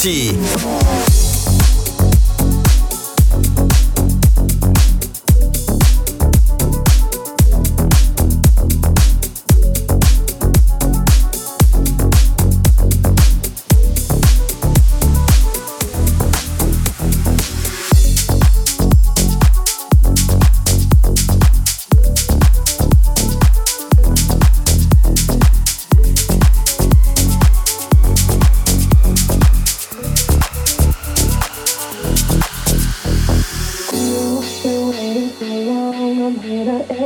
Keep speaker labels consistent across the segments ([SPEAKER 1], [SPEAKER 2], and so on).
[SPEAKER 1] Party.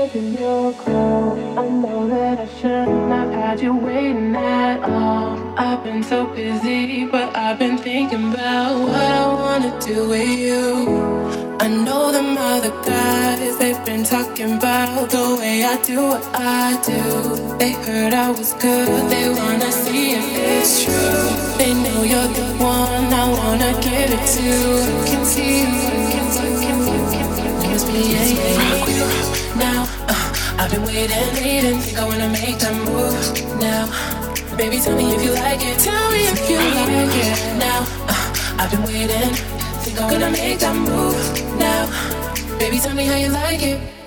[SPEAKER 2] taking your call. I know
[SPEAKER 3] that I
[SPEAKER 2] should not had you waiting
[SPEAKER 4] at all. I've been so busy, but I've been thinking about what I wanna do with you. I know them other guys, they've been talking about the way I do what I do. They heard I was good, they wanna see if it's true. They know you're the one I wanna give it to. I can see you. I've been waiting, waiting, think I wanna make the move now. Baby, tell me if you like it. Tell me if you like it now. Uh, I've been waiting, think I'm gonna make that move now. Baby, tell me how you like it.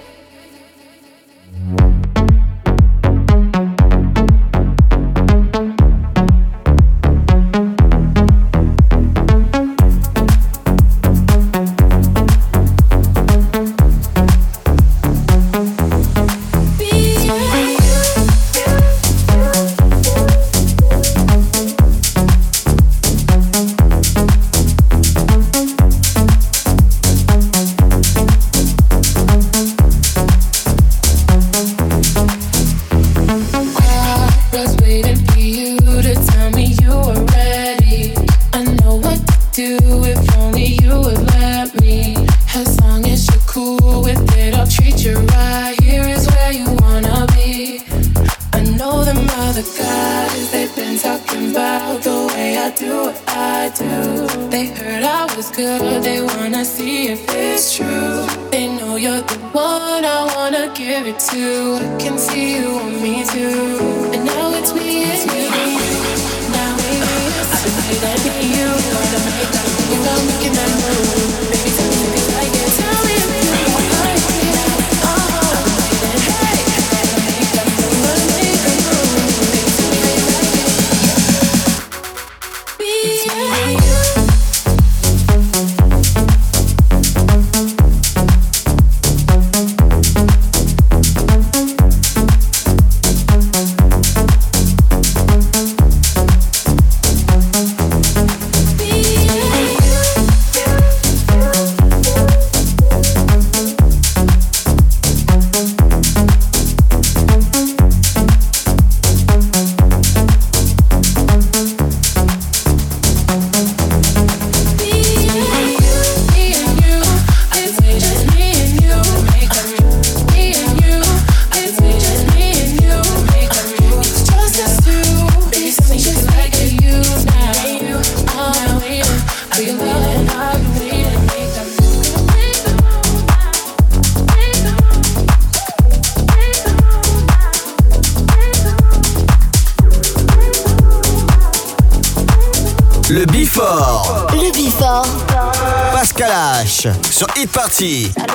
[SPEAKER 4] Sur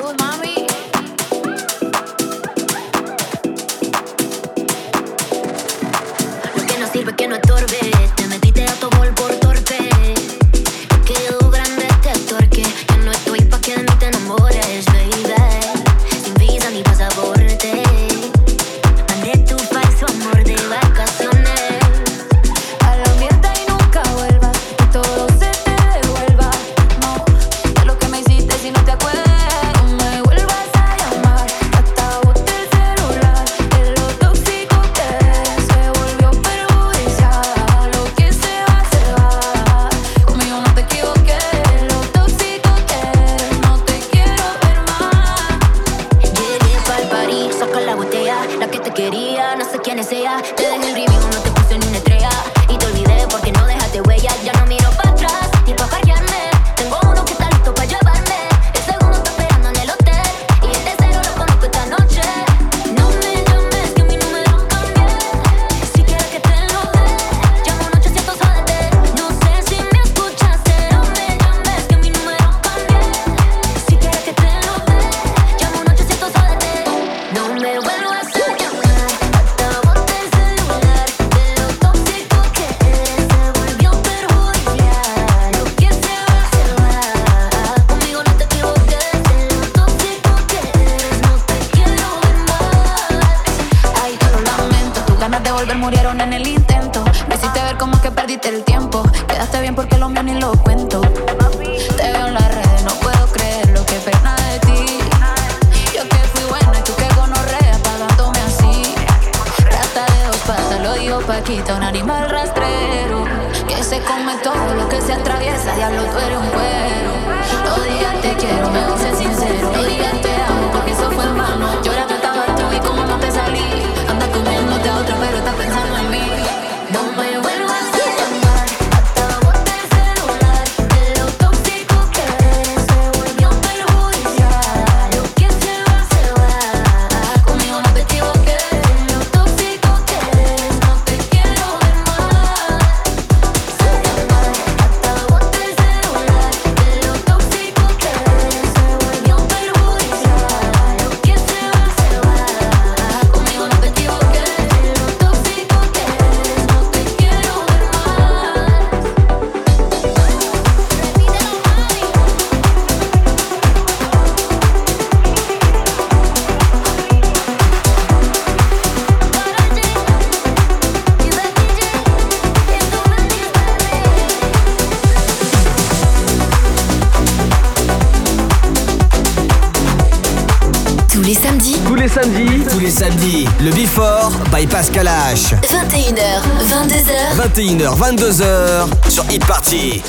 [SPEAKER 4] samedi, le Before by Pascal H. 21h, 22h. 21h, 22h sur Hit Party.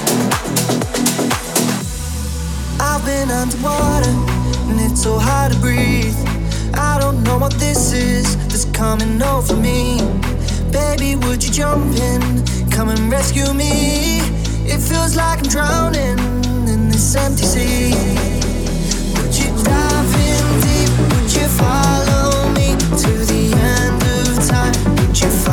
[SPEAKER 4] I've been underwater and it's so hard to breathe. I don't know what this is that's coming over me. Baby, would you jump in? Come and rescue me. It feels like I'm drowning in this empty sea. time, would you
[SPEAKER 5] find?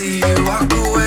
[SPEAKER 6] see you walk away.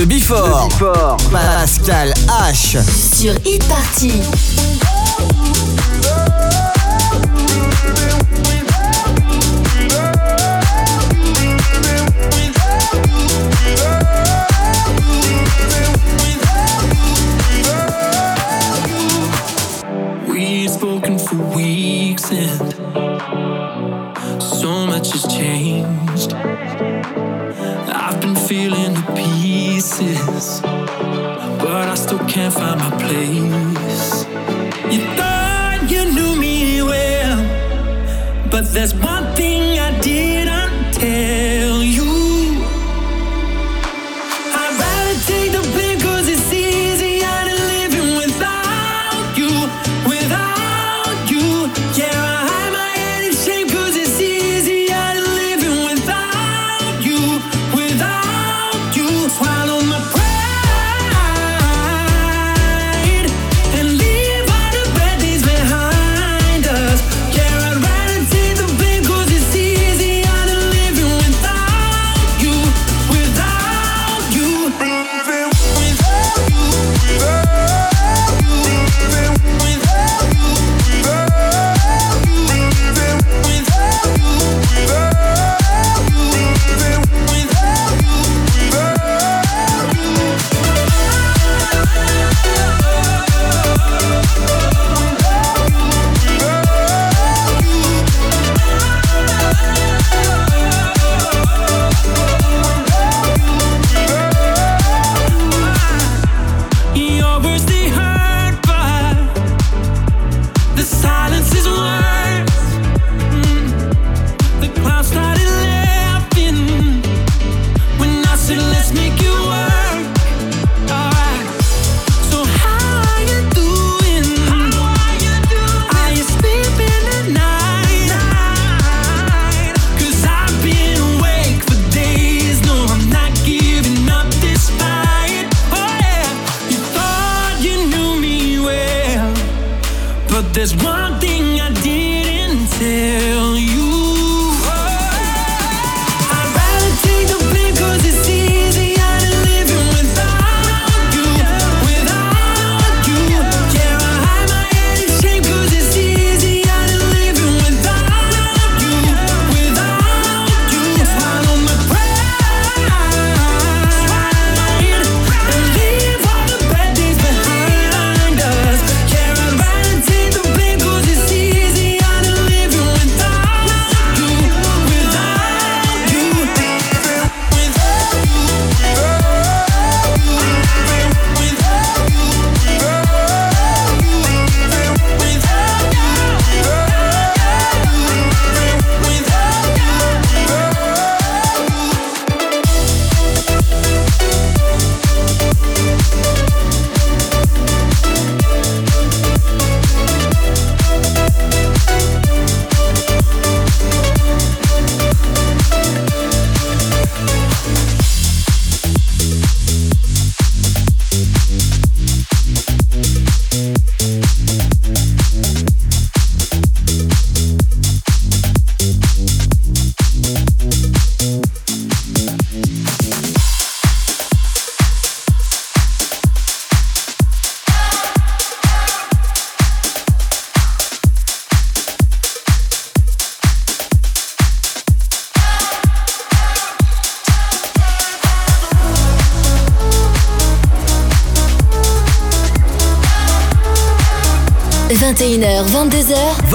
[SPEAKER 7] le Pascal H.
[SPEAKER 8] Sur Hit Party.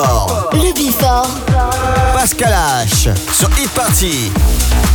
[SPEAKER 9] For you and I, and I follow.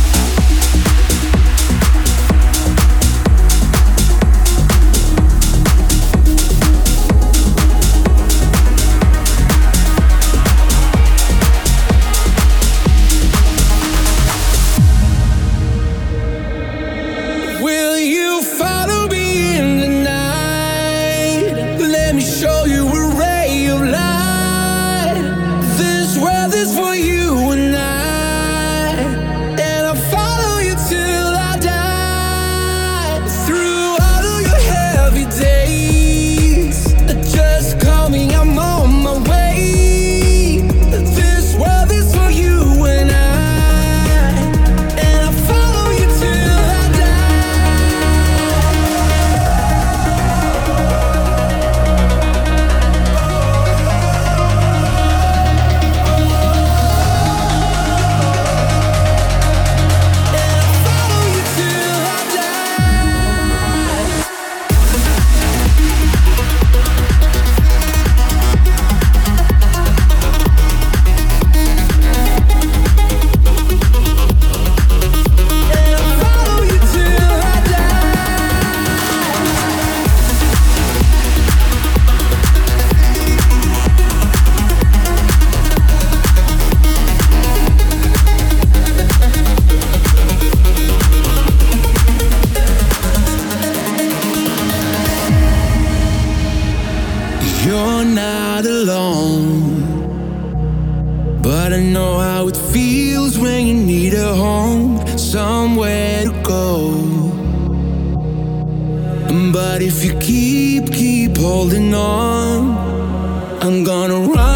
[SPEAKER 10] gonna run.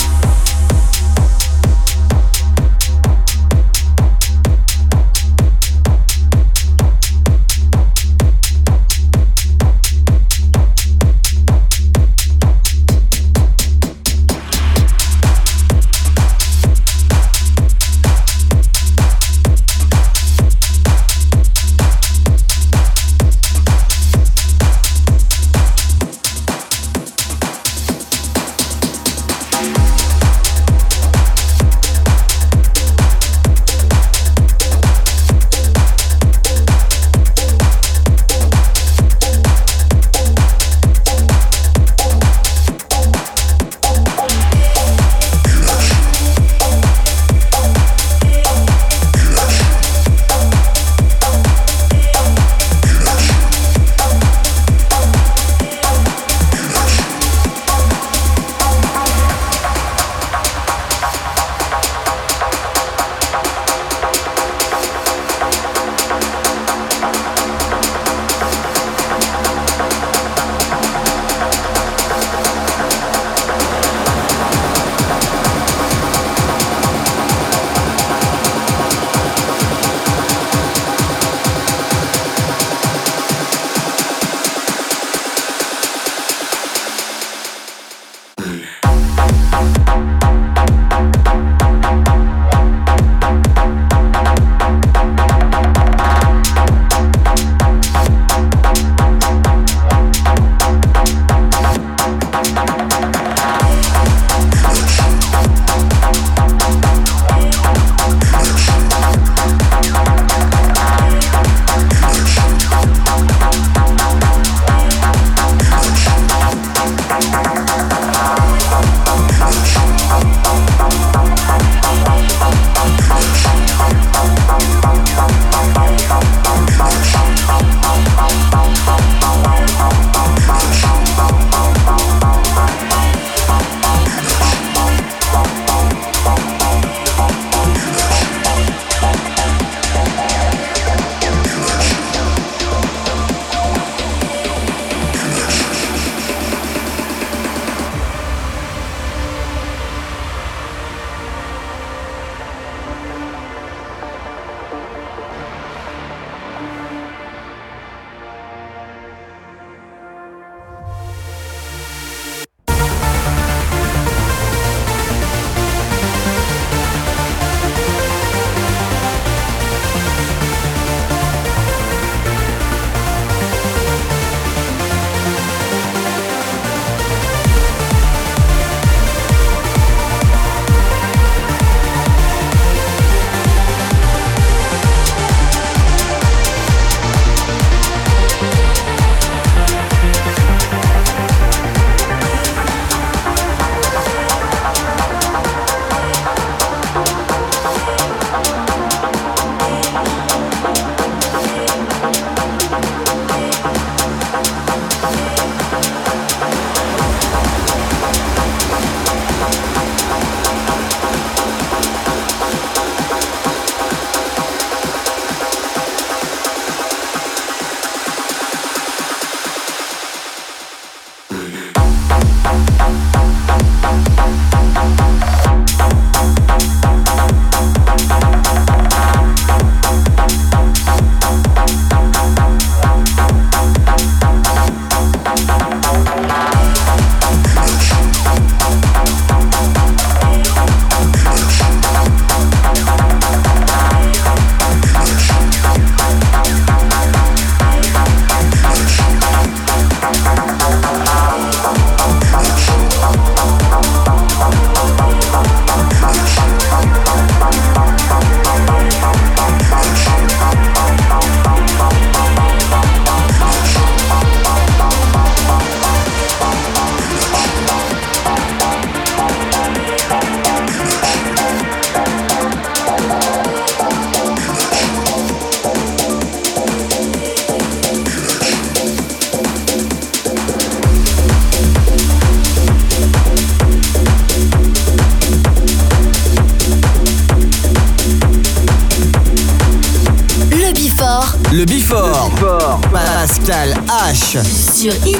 [SPEAKER 11] Sur Hit